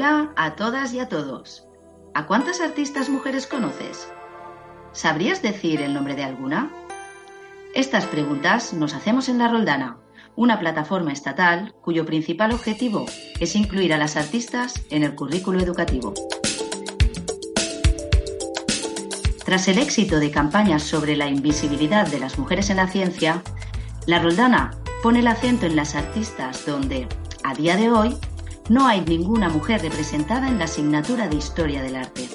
Hola a todas y a todos. ¿A cuántas artistas mujeres conoces? ¿Sabrías decir el nombre de alguna? Estas preguntas nos hacemos en La Roldana, una plataforma estatal cuyo principal objetivo es incluir a las artistas en el currículo educativo. Tras el éxito de campañas sobre la invisibilidad de las mujeres en la ciencia, La Roldana pone el acento en las artistas donde, a día de hoy, no hay ninguna mujer representada en la asignatura de Historia del Arte.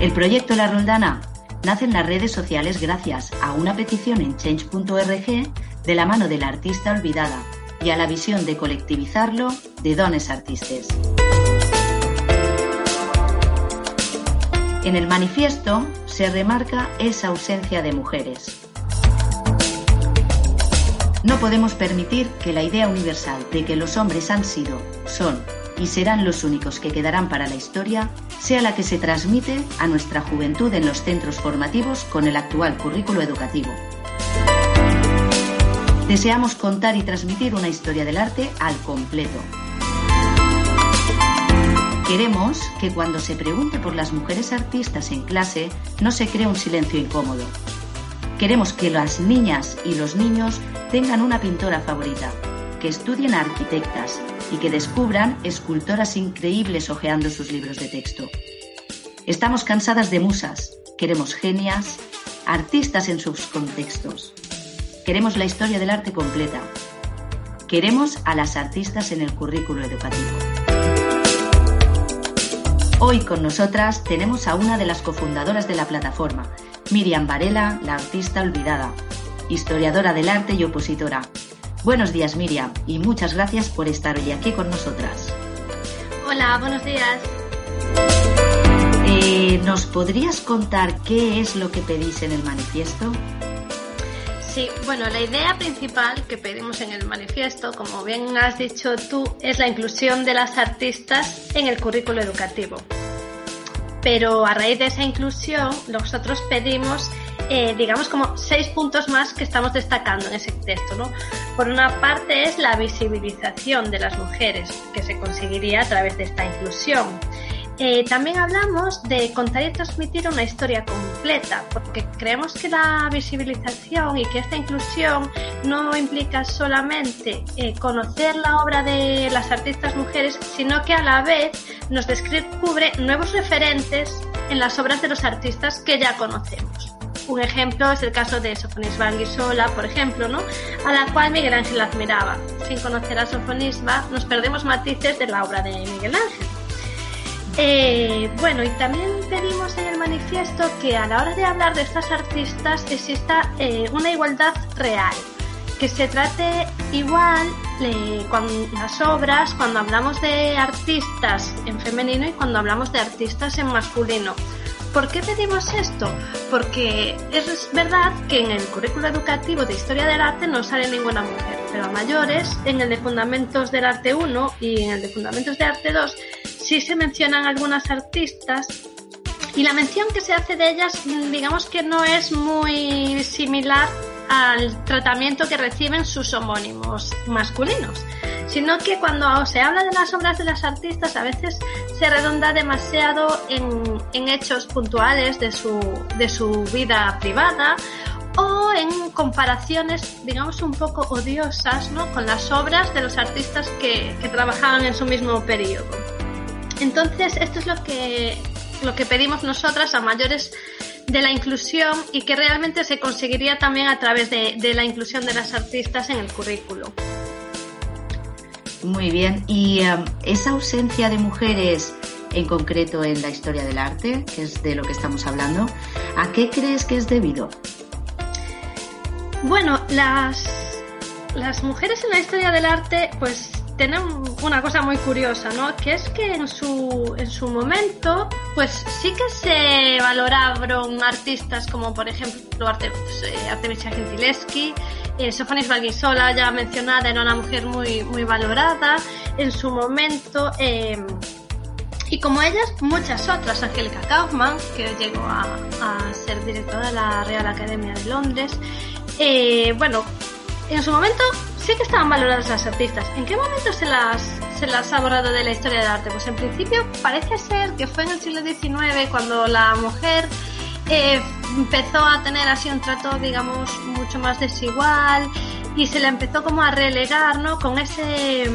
El proyecto La Roldana nace en las redes sociales gracias a una petición en change.org de la mano de la artista olvidada y a la visión de colectivizarlo de dones artistas. En el manifiesto se remarca esa ausencia de mujeres, no podemos permitir que la idea universal de que los hombres han sido, son y serán los únicos que quedarán para la historia sea la que se transmite a nuestra juventud en los centros formativos con el actual currículo educativo. Deseamos contar y transmitir una historia del arte al completo. Queremos que cuando se pregunte por las mujeres artistas en clase no se cree un silencio incómodo. Queremos que las niñas y los niños tengan una pintora favorita, que estudien a arquitectas y que descubran escultoras increíbles hojeando sus libros de texto. Estamos cansadas de musas, queremos genias, artistas en sus contextos. Queremos la historia del arte completa. Queremos a las artistas en el currículo educativo. Hoy con nosotras tenemos a una de las cofundadoras de la plataforma, Miriam Varela, la artista olvidada, historiadora del arte y opositora. Buenos días Miriam y muchas gracias por estar hoy aquí con nosotras. Hola, buenos días. Eh, ¿Nos podrías contar qué es lo que pedís en el manifiesto? Sí, bueno, la idea principal que pedimos en el manifiesto, como bien has dicho tú, es la inclusión de las artistas en el currículo educativo. Pero a raíz de esa inclusión, nosotros pedimos eh, digamos, como seis puntos más que estamos destacando en ese texto. ¿no? Por una parte es la visibilización de las mujeres, que se conseguiría a través de esta inclusión. Eh, también hablamos de contar y transmitir una historia completa, porque creemos que la visibilización y que esta inclusión no implica solamente eh, conocer la obra de las artistas mujeres, sino que a la vez nos descubre nuevos referentes en las obras de los artistas que ya conocemos. Un ejemplo es el caso de Sofonisba Anguissola, por ejemplo, ¿no? a la cual Miguel Ángel admiraba. Sin conocer a Sofonisba, nos perdemos matices de la obra de Miguel Ángel. Eh, bueno, y también pedimos en el manifiesto que a la hora de hablar de estas artistas exista eh, una igualdad real, que se trate igual eh, con las obras cuando hablamos de artistas en femenino y cuando hablamos de artistas en masculino ¿Por qué pedimos esto? Porque es verdad que en el currículo educativo de Historia del Arte no sale ninguna mujer, pero a mayores, en el de Fundamentos del Arte 1 y en el de Fundamentos de Arte 2, sí se mencionan algunas artistas y la mención que se hace de ellas, digamos que no es muy similar al tratamiento que reciben sus homónimos masculinos sino que cuando se habla de las obras de las artistas a veces se redonda demasiado en, hechos puntuales de su, de su vida privada o en comparaciones, digamos, un poco odiosas ¿no? con las obras de los artistas que, que trabajaban en su mismo periodo. Entonces, esto es lo que, lo que pedimos nosotras a mayores de la inclusión y que realmente se conseguiría también a través de, de la inclusión de las artistas en el currículo. Muy bien. ¿Y em, esa ausencia de mujeres en concreto en la historia del arte, que es de lo que estamos hablando, ¿a qué crees que es debido? Bueno, las, las mujeres en la historia del arte, pues tienen una cosa muy curiosa, ¿no? Que es que en su, en su momento, pues sí que se valoraron artistas como, por ejemplo, Arte, eh, Artemisia Gentileschi, eh, Valguisola, ya mencionada, era una mujer muy, muy valorada en su momento. Eh, y como ellas, muchas otras. Angélica Kaufman, que llegó a, a, ser directora de la Real Academia de Londres. Eh, bueno, en su momento sí que estaban valoradas las artistas. ¿En qué momento se las, se las ha borrado de la historia del arte? Pues en principio parece ser que fue en el siglo XIX cuando la mujer eh, empezó a tener así un trato, digamos, mucho más desigual y se le empezó como a relegar, ¿no? Con ese,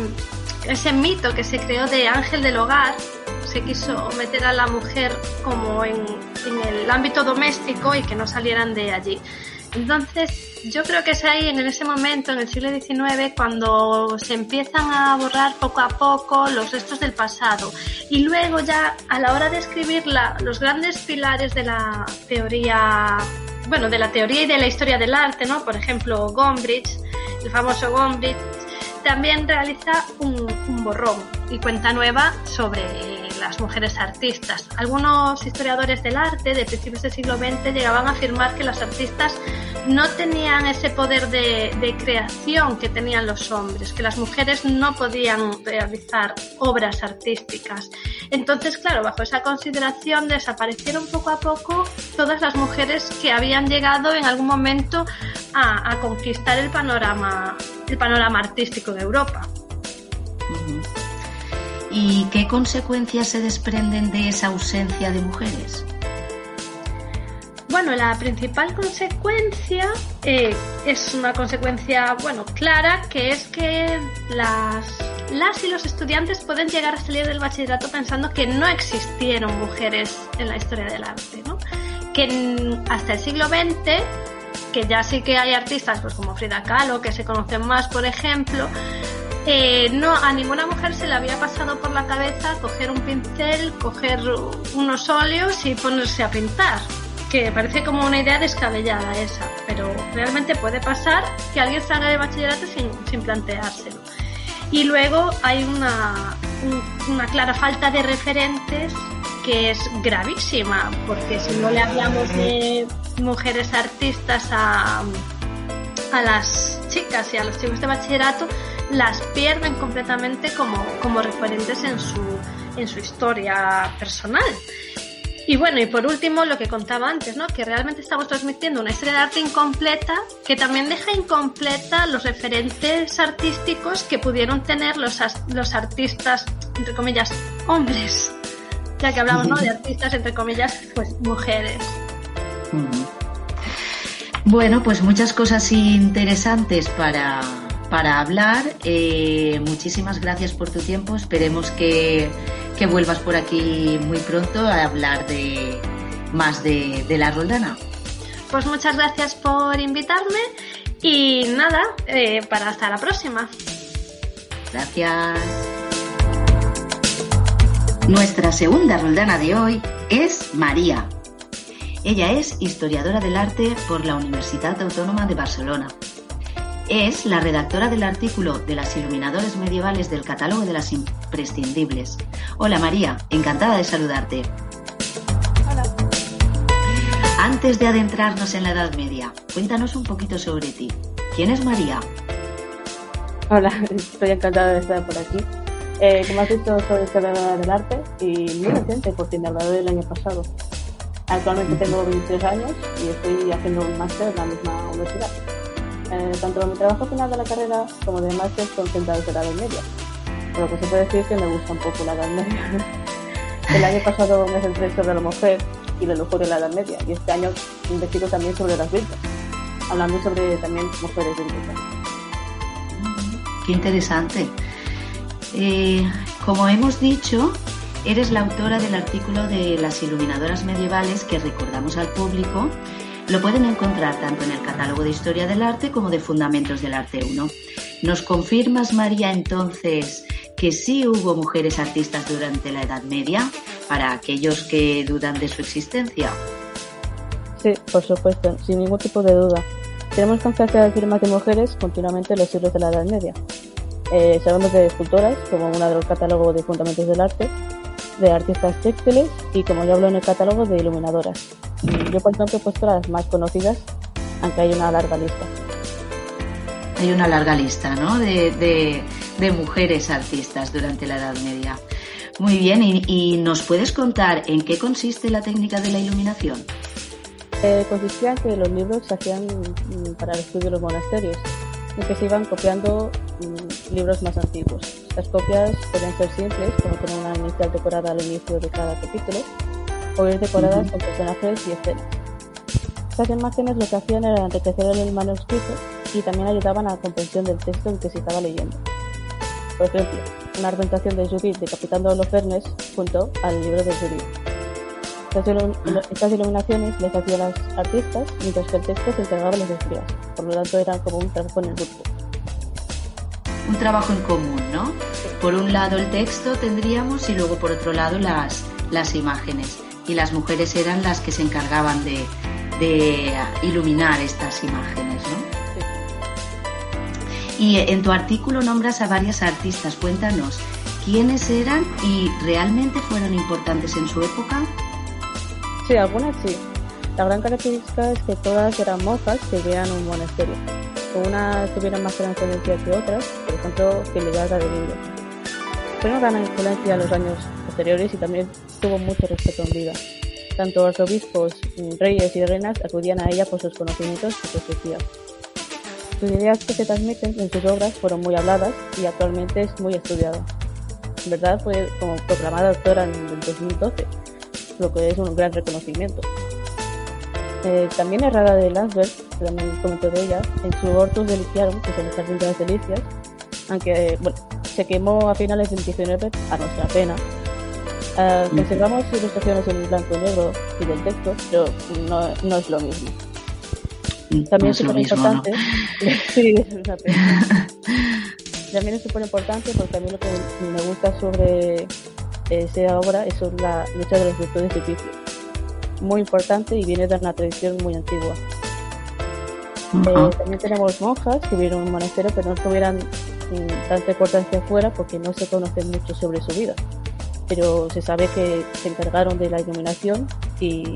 ese mito que se creó de ángel del hogar, se quiso meter a la mujer como en, en, el ámbito doméstico y que no salieran de allí. Entonces, yo creo que es ahí, en ese momento, en el siglo XIX, cuando se empiezan a borrar poco a poco los restos del pasado. Y luego ya, a la hora de escribir la, los grandes pilares de la teoría, bueno, de la teoría y de la historia del arte, ¿no? Por ejemplo, Gombrich, el famoso Gombrich, también realiza un, un borrón y cuenta nueva sobre las mujeres artistas. Algunos historiadores del arte de principios del siglo XX llegaban a afirmar que las artistas no tenían ese poder de, creación que tenían los hombres, que las mujeres no podían realizar obras artísticas. Entonces, claro, bajo esa consideración desaparecieron poco a poco todas las mujeres que habían llegado en algún momento a, a conquistar el panorama, el panorama artístico de Europa. ¿Y qué consecuencias se desprenden de esa ausencia de mujeres? Bueno, la principal consecuencia eh, es una consecuencia, bueno, clara, que es que las, las y los estudiantes pueden llegar a salir del bachillerato pensando que no existieron mujeres en la historia del arte, ¿no? Que hasta el siglo XX, que ya sí que hay artistas pues como Frida Kahlo, que se conocen más, por ejemplo, eh, no, a ninguna mujer se le había pasado por la cabeza coger un pincel, coger unos óleos y ponerse a pintar. Que parece como una idea descabellada esa, pero realmente puede pasar que alguien salga de bachillerato sin, sin planteárselo. Y luego hay una, un, una clara falta de referentes que es gravísima, porque si no le hablamos de mujeres artistas a, a las chicas y a los chicos de bachillerato, las pierden completamente como, como referentes en su, en su historia personal. Y bueno, y por último, lo que contaba antes, ¿no? Que realmente estamos transmitiendo una historia de arte incompleta que también deja incompleta los referentes artísticos que pudieron tener los, los artistas, entre comillas, hombres. Ya que hablamos, ¿no? De artistas, entre comillas, pues mujeres. Bueno, pues muchas cosas interesantes para, para hablar. Eh, muchísimas gracias por tu tiempo. Esperemos que, que, vuelvas por aquí muy pronto a hablar de más de, de la Roldana. Pues muchas gracias por invitarme y nada, eh, para hasta la próxima. Gracias. Nuestra segunda Roldana de hoy es María. Ella es historiadora del arte por la Universidad Autónoma de Barcelona es la redactora del artículo de las iluminadores medievales del catálogo de las imprescindibles. Hola María, encantada de saludarte. Hola. Antes de adentrarnos en la Edad Media, cuéntanos un poquito sobre ti. ¿Quién es María? Hola, estoy encantada de estar por aquí. Eh, como has dicho, soy historiadora del arte y muy reciente porque me gradué el año pasado. Actualmente tengo 23 años y estoy haciendo un máster en la misma universidad. Eh, tanto mi trabajo final de la carrera como de máster son centrados en la Edad Media. Por lo que se puede decir que me gusta un poco la Edad Media. El año pasado me centré sobre la mujer y la lujuria en la Edad Media y este año investigo también sobre las virtudes, hablando sobre también mujeres virtuosas. Qué interesante. Eh, como hemos dicho, eres la autora del artículo de las iluminadoras medievales que recordamos al público lo pueden encontrar tanto en el catálogo de Historia del Arte como de Fundamentos del Arte 1. ¿Nos confirmas, María, entonces que sí hubo mujeres artistas durante la Edad Media para aquellos que dudan de su existencia? Sí, por supuesto, sin ningún tipo de duda. Tenemos constancia de firmas de mujeres continuamente en los siglos de la Edad Media. Eh, sabemos de escultoras, como una de los catálogos de fundamentos del arte, de artistas textiles y, como yo hablo en el catálogo, de iluminadoras. Yo, por ejemplo, he puesto las más conocidas, aunque hay una larga lista. Hay una larga lista, ¿no? De, de, mujeres artistas durante la Edad Media. Muy bien, ¿Y, nos puedes contar en qué consiste la técnica de la iluminación? Eh, consistía en que los libros se hacían mm, para el estudio de los monasterios y que se iban copiando mm, libros más antiguos. Las copias podían ser simples, como tener una inicial decorada al inicio de cada capítulo, o ir decoradas con personajes y escenas. Estas imágenes lo que hacían era enriquecer el manuscrito y también ayudaban a la comprensión del texto en que se estaba leyendo. Por ejemplo, una argumentación de Judith decapitando a los Fernes junto al libro de Judith. Estas iluminaciones les hacían las artistas, mientras que el texto se entregaba a los escribas. Por lo tanto, eran como un trabajo en el grupo. Un trabajo en común, ¿no? Por un lado el texto tendríamos y luego por otro lado las, las imágenes. Y las mujeres eran las que se encargaban de, de iluminar estas imágenes, ¿no? Y en tu artículo nombras a varias artistas. Cuéntanos, ¿quiénes eran y realmente fueron importantes en su época? Sí, algunas sí. La gran característica es que todas eran monjas que vivían en un monasterio. Unas tuvieron más trascendencia que otras, por ejemplo, Hildegarda de Biblia. Fue una gran influencia en los años posteriores y también tuvo mucho respeto en vida. Tanto arzobispos, reyes y reinas acudían a ella por sus conocimientos y profecías. Sus ideas que se transmiten en sus obras fueron muy habladas y actualmente es muy estudiada. En verdad fue como proclamada doctora en el 2012, lo que es un gran reconocimiento. Eh, también Errada de Landsberg, que también comentó de ella, en su Hortus Deliciarum, que es el Jardín de las Delicias, aunque bueno, se quemó a finales del 19 a nuestra pena. Uh, conservamos ilustraciones en blanco y negro y del texto, pero no, no es lo mismo. También es súper importante. sí, es una pena. También es súper importante porque a mí lo que me gusta sobre esa obra es la lucha de los virtudes difíciles. Muy importante y viene de una tradición muy antigua. Eh, también tenemos monjas que vivieron en un monasterio, pero no tuvieran mm, tanta importancia afuera porque no se conoce mucho sobre su vida. Pero se sabe que se encargaron de la iluminación y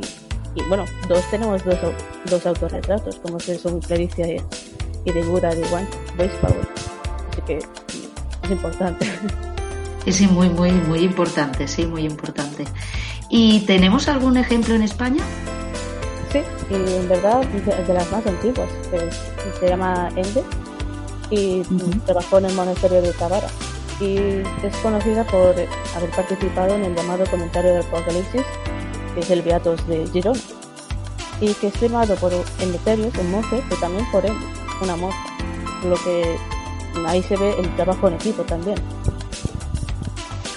y bueno, dos tenemos dos, dos autorretratos, como son Claricia y, de Buda de One Power. Así que es importante. Es muy, muy, muy importante, sí, muy importante. ¿Y tenemos algún ejemplo en España? Sí, y en verdad de, las más antiguas, se llama Ende y trabajó en el monasterio de Tabara y es conocida por haber participado en el llamado comentario del Apocalipsis que es el Beatos de Girona, y que es firmado por Emeterios, un monje, pero también por él, una monja, lo que ahí se ve el trabajo en equipo también.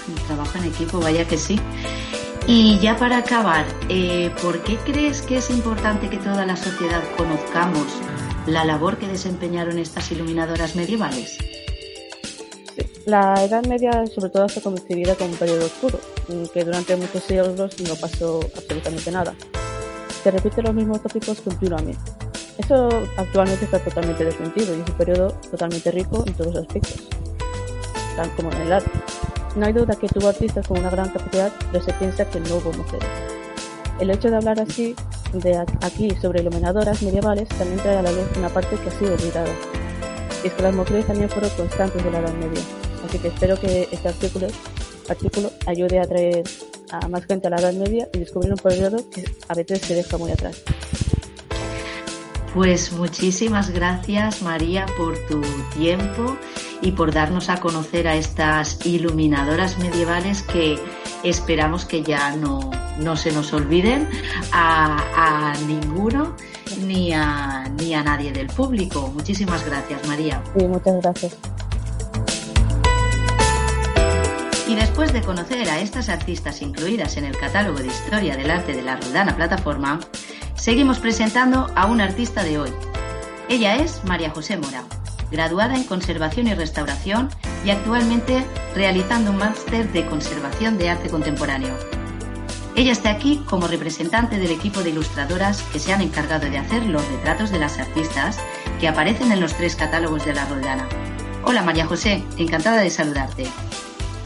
El trabajo en equipo, vaya que sí. Y ya para acabar, eh, ¿por qué crees que es importante que toda la sociedad conozcamos la labor que desempeñaron estas iluminadoras medievales? La Edad Media sobre todo está concebida como un periodo oscuro, que durante muchos siglos no pasó absolutamente nada. Se repiten los mismos tópicos continuamente. Eso actualmente está totalmente desmentido y es un periodo totalmente rico en todos los aspectos, tan como en el arte. No hay duda que tuvo artistas con una gran capacidad, pero se piensa que no hubo mujeres. El hecho de hablar así de aquí sobre iluminadoras medievales también trae a la luz una parte que ha sido olvidada. Y es que las mujeres también fueron constantes de la Edad Media Así que espero que este artículo, artículo ayude a traer a más gente a la Edad Media y descubrir un periodo que a veces se deja muy atrás. Pues muchísimas gracias María por tu tiempo y por darnos a conocer a estas iluminadoras medievales que esperamos que ya no, no se nos olviden a, a ninguno ni a, ni a nadie del público. Muchísimas gracias María. Sí, muchas gracias. Y después de conocer a estas artistas incluidas en el catálogo de historia del arte de la Roldana Plataforma, seguimos presentando a una artista de hoy. Ella es María José Mora, graduada en Conservación y Restauración y actualmente realizando un máster de Conservación de Arte Contemporáneo. Ella está aquí como representante del equipo de ilustradoras que se han encargado de hacer los retratos de las artistas que aparecen en los tres catálogos de la Roldana. Hola María José, encantada de saludarte.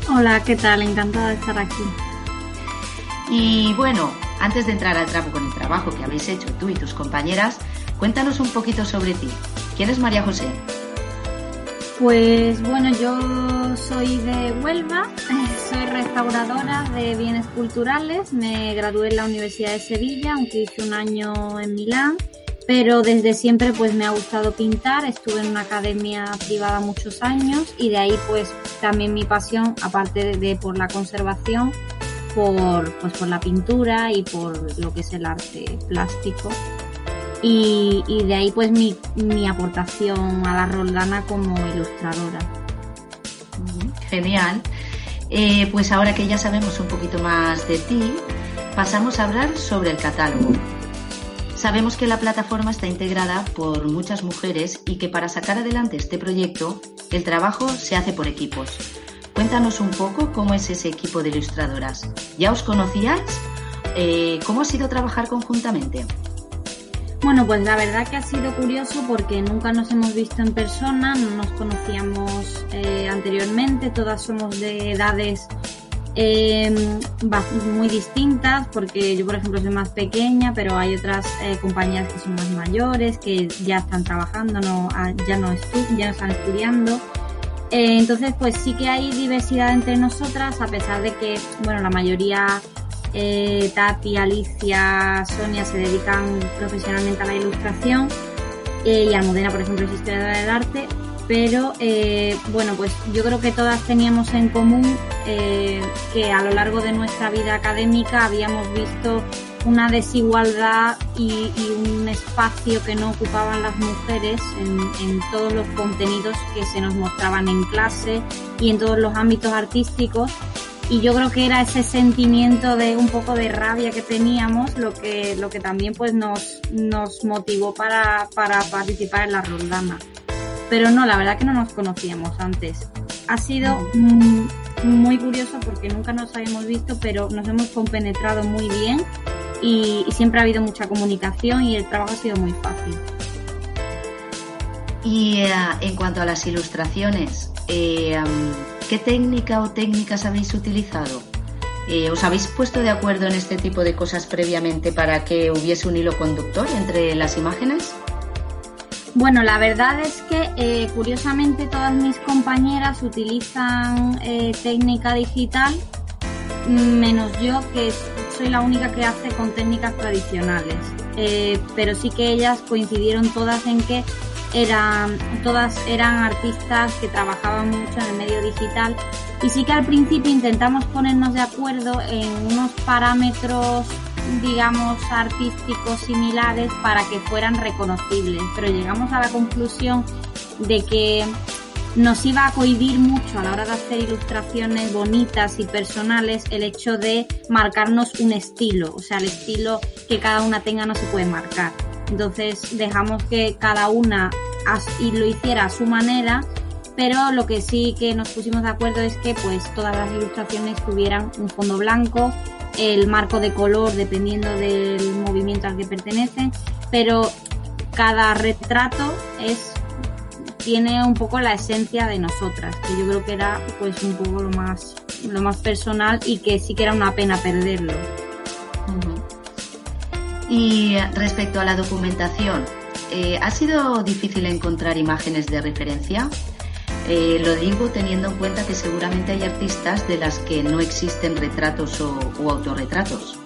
Hola, ¿qué tal? Encantada de estar aquí. Y bueno, antes de entrar al trapo con el trabajo que habéis hecho tú y tus compañeras, cuéntanos un poquito sobre ti. ¿Quién es María José? Pues bueno, yo soy de Huelva, soy restauradora de bienes culturales, me gradué en la Universidad de Sevilla, aunque hice un año en Milán, pero desde siempre pues me ha gustado pintar, estuve en una academia privada muchos años y de ahí pues también mi pasión, aparte de, por la conservación, por, pues, por la pintura y por lo que es el arte plástico y, de ahí pues mi, mi, aportación a la Roldana como ilustradora. Genial. Eh, pues ahora que ya sabemos un poquito más de ti, pasamos a hablar sobre el catálogo. Sabemos que la plataforma está integrada por muchas mujeres y que para sacar adelante este proyecto el trabajo se hace por equipos. Cuéntanos un poco cómo es ese equipo de ilustradoras. ¿Ya os conocíais? Eh, ¿Cómo ha sido trabajar conjuntamente? Bueno, pues la verdad que ha sido curioso porque nunca nos hemos visto en persona, no nos conocíamos eh, anteriormente, todas somos de edades eh, muy distintas, porque yo por ejemplo soy más pequeña, pero hay otras eh, compañeras que son más mayores, que ya están trabajando, no, ah, ya, no ya están estudiando. Eh, entonces, pues sí que hay diversidad entre nosotras, a pesar de que, bueno, la mayoría eh, Tati, Alicia, Sonia se dedican profesionalmente a la ilustración y Almudena, por ejemplo, es historiadora del arte. Pero eh, bueno, pues yo creo que todas teníamos en común eh, que a lo largo de nuestra vida académica habíamos visto una desigualdad y, un espacio que no ocupaban las mujeres en, todos los contenidos que se nos mostraban en clase y en todos los ámbitos artísticos. Y yo creo que era ese sentimiento de un poco de rabia que teníamos lo que lo que también pues nos nos motivó para, para participar en la Roldana pero no la verdad que no nos conocíamos antes ha sido muy curioso porque nunca nos habíamos visto pero nos hemos compenetrado muy bien y, siempre ha habido mucha comunicación y el trabajo ha sido muy fácil y eh, en cuanto a las ilustraciones eh, ¿Qué técnica o técnicas habéis utilizado? Eh, ¿Os habéis puesto de acuerdo en este tipo de cosas previamente para que hubiese un hilo conductor entre las imágenes? Bueno, la verdad es que eh, curiosamente todas mis compañeras utilizan eh, técnica digital, menos yo que soy la única que hace con técnicas tradicionales. pero sí que ellas coincidieron todas en que eran, todas eran artistas que trabajaban mucho en el medio digital y sí que al principio intentamos ponernos de acuerdo en unos parámetros digamos artísticos similares para que fueran reconocibles pero llegamos a la conclusión de que nos iba a cohibir mucho a la hora de hacer ilustraciones bonitas y personales el hecho de marcarnos un estilo, o sea, el estilo que cada una tenga no se puede marcar. Entonces dejamos que cada una lo hiciera a su manera, pero lo que sí que nos pusimos de acuerdo es que pues todas las ilustraciones tuvieran un fondo blanco, el marco de color dependiendo del movimiento al que pertenecen, pero cada retrato es tiene un poco la esencia de nosotras, que yo creo que era pues un poco lo más lo más personal y que sí que era una pena perderlo. Y respecto a la documentación, eh, ¿ha sido difícil encontrar imágenes de referencia? Eh, lo digo teniendo en cuenta que seguramente hay artistas de las que no existen retratos o, autorretratos.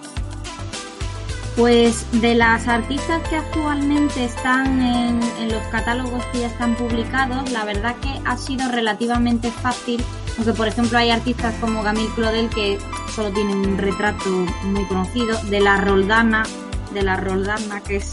Pues de las artistas que actualmente están en, los catálogos que ya están publicados, la verdad que ha sido relativamente fácil, aunque por ejemplo hay artistas como Gamil Clodel que solo tienen un retrato muy conocido, de la Roldana de la Roldana, que es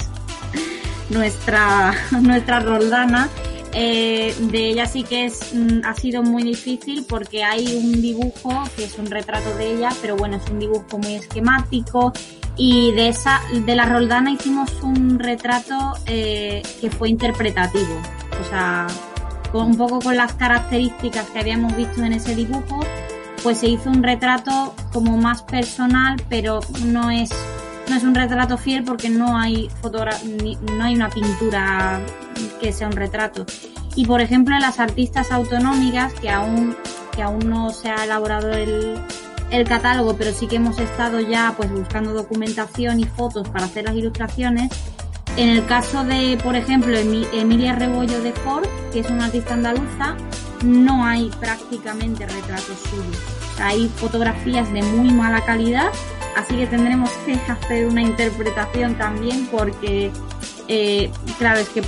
nuestra, nuestra Roldana. Eh, de ella sí que es, mm, ha sido muy difícil porque hay un dibujo que es un retrato de ella, pero bueno, es un dibujo muy esquemático. Y de esa, de la Roldana hicimos un retrato eh, que fue interpretativo, o sea, con, un poco con las características que habíamos visto en ese dibujo, pues se hizo un retrato como más personal, pero no es no es un retrato fiel porque no hay no hay una pintura que sea un retrato. Y por ejemplo, las artistas autonómicas que aún que aún no se ha elaborado el, el catálogo, pero sí que hemos estado ya pues buscando documentación y fotos para hacer las ilustraciones. En el caso de, por ejemplo, Emilia Rebollo de Ford, que es una artista andaluza, no hay prácticamente retratos suyos. hay fotografías de muy mala calidad, así que tendremos que hacer una interpretación también porque, eh, claro, es que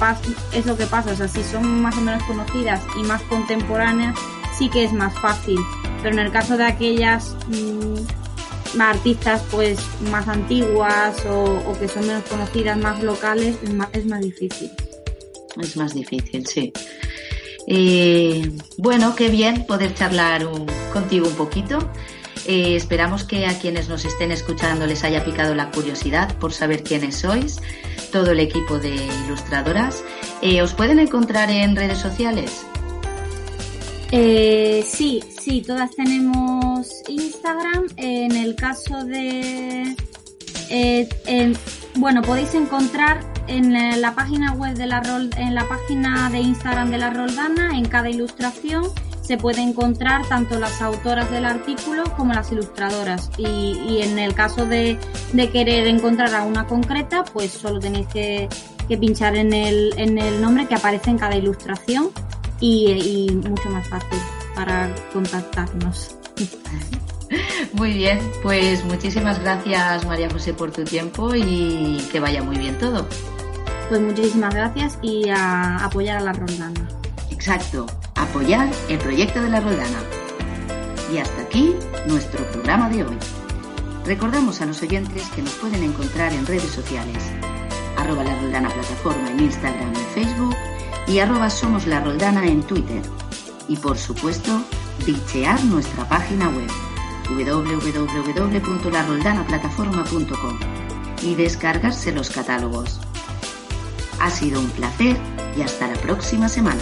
es lo que pasa. O sea, si son más o menos conocidas y más contemporáneas, sí que es más fácil. Pero en el caso de aquellas mm, artistas pues más antiguas o, que son menos conocidas, más locales, es más, es más difícil. Es más difícil, sí. Eh, bueno, qué bien poder charlar contigo un poquito. Eh, esperamos que a quienes nos estén escuchando les haya picado la curiosidad por saber quiénes sois, todo el equipo de ilustradoras. Eh, ¿Os pueden encontrar en redes sociales? Eh, sí, sí, todas tenemos Instagram. En el caso de... Eh, bueno, podéis encontrar en la página web de la en la página de Instagram de la Roldana, en cada ilustración se puede encontrar tanto las autoras del artículo como las ilustradoras. Y, en el caso de, querer encontrar a una concreta, pues solo tenéis que, que pinchar en el, en el nombre que aparece en cada ilustración y, mucho más fácil para contactarnos. Muy bien, pues muchísimas gracias María José por tu tiempo y que vaya muy bien todo. Pues muchísimas gracias y a apoyar a la Roldana. Exacto, apoyar el proyecto de la Roldana. Y hasta aquí nuestro programa de hoy. Recordamos a los oyentes que nos pueden encontrar en redes sociales, arroba la Roldana Plataforma en Instagram y Facebook y arroba somos la Roldana en Twitter. Y por supuesto, bichear nuestra página web www.laroldanaplataforma.com y descargarse los catálogos. Ha sido un placer y hasta la próxima semana.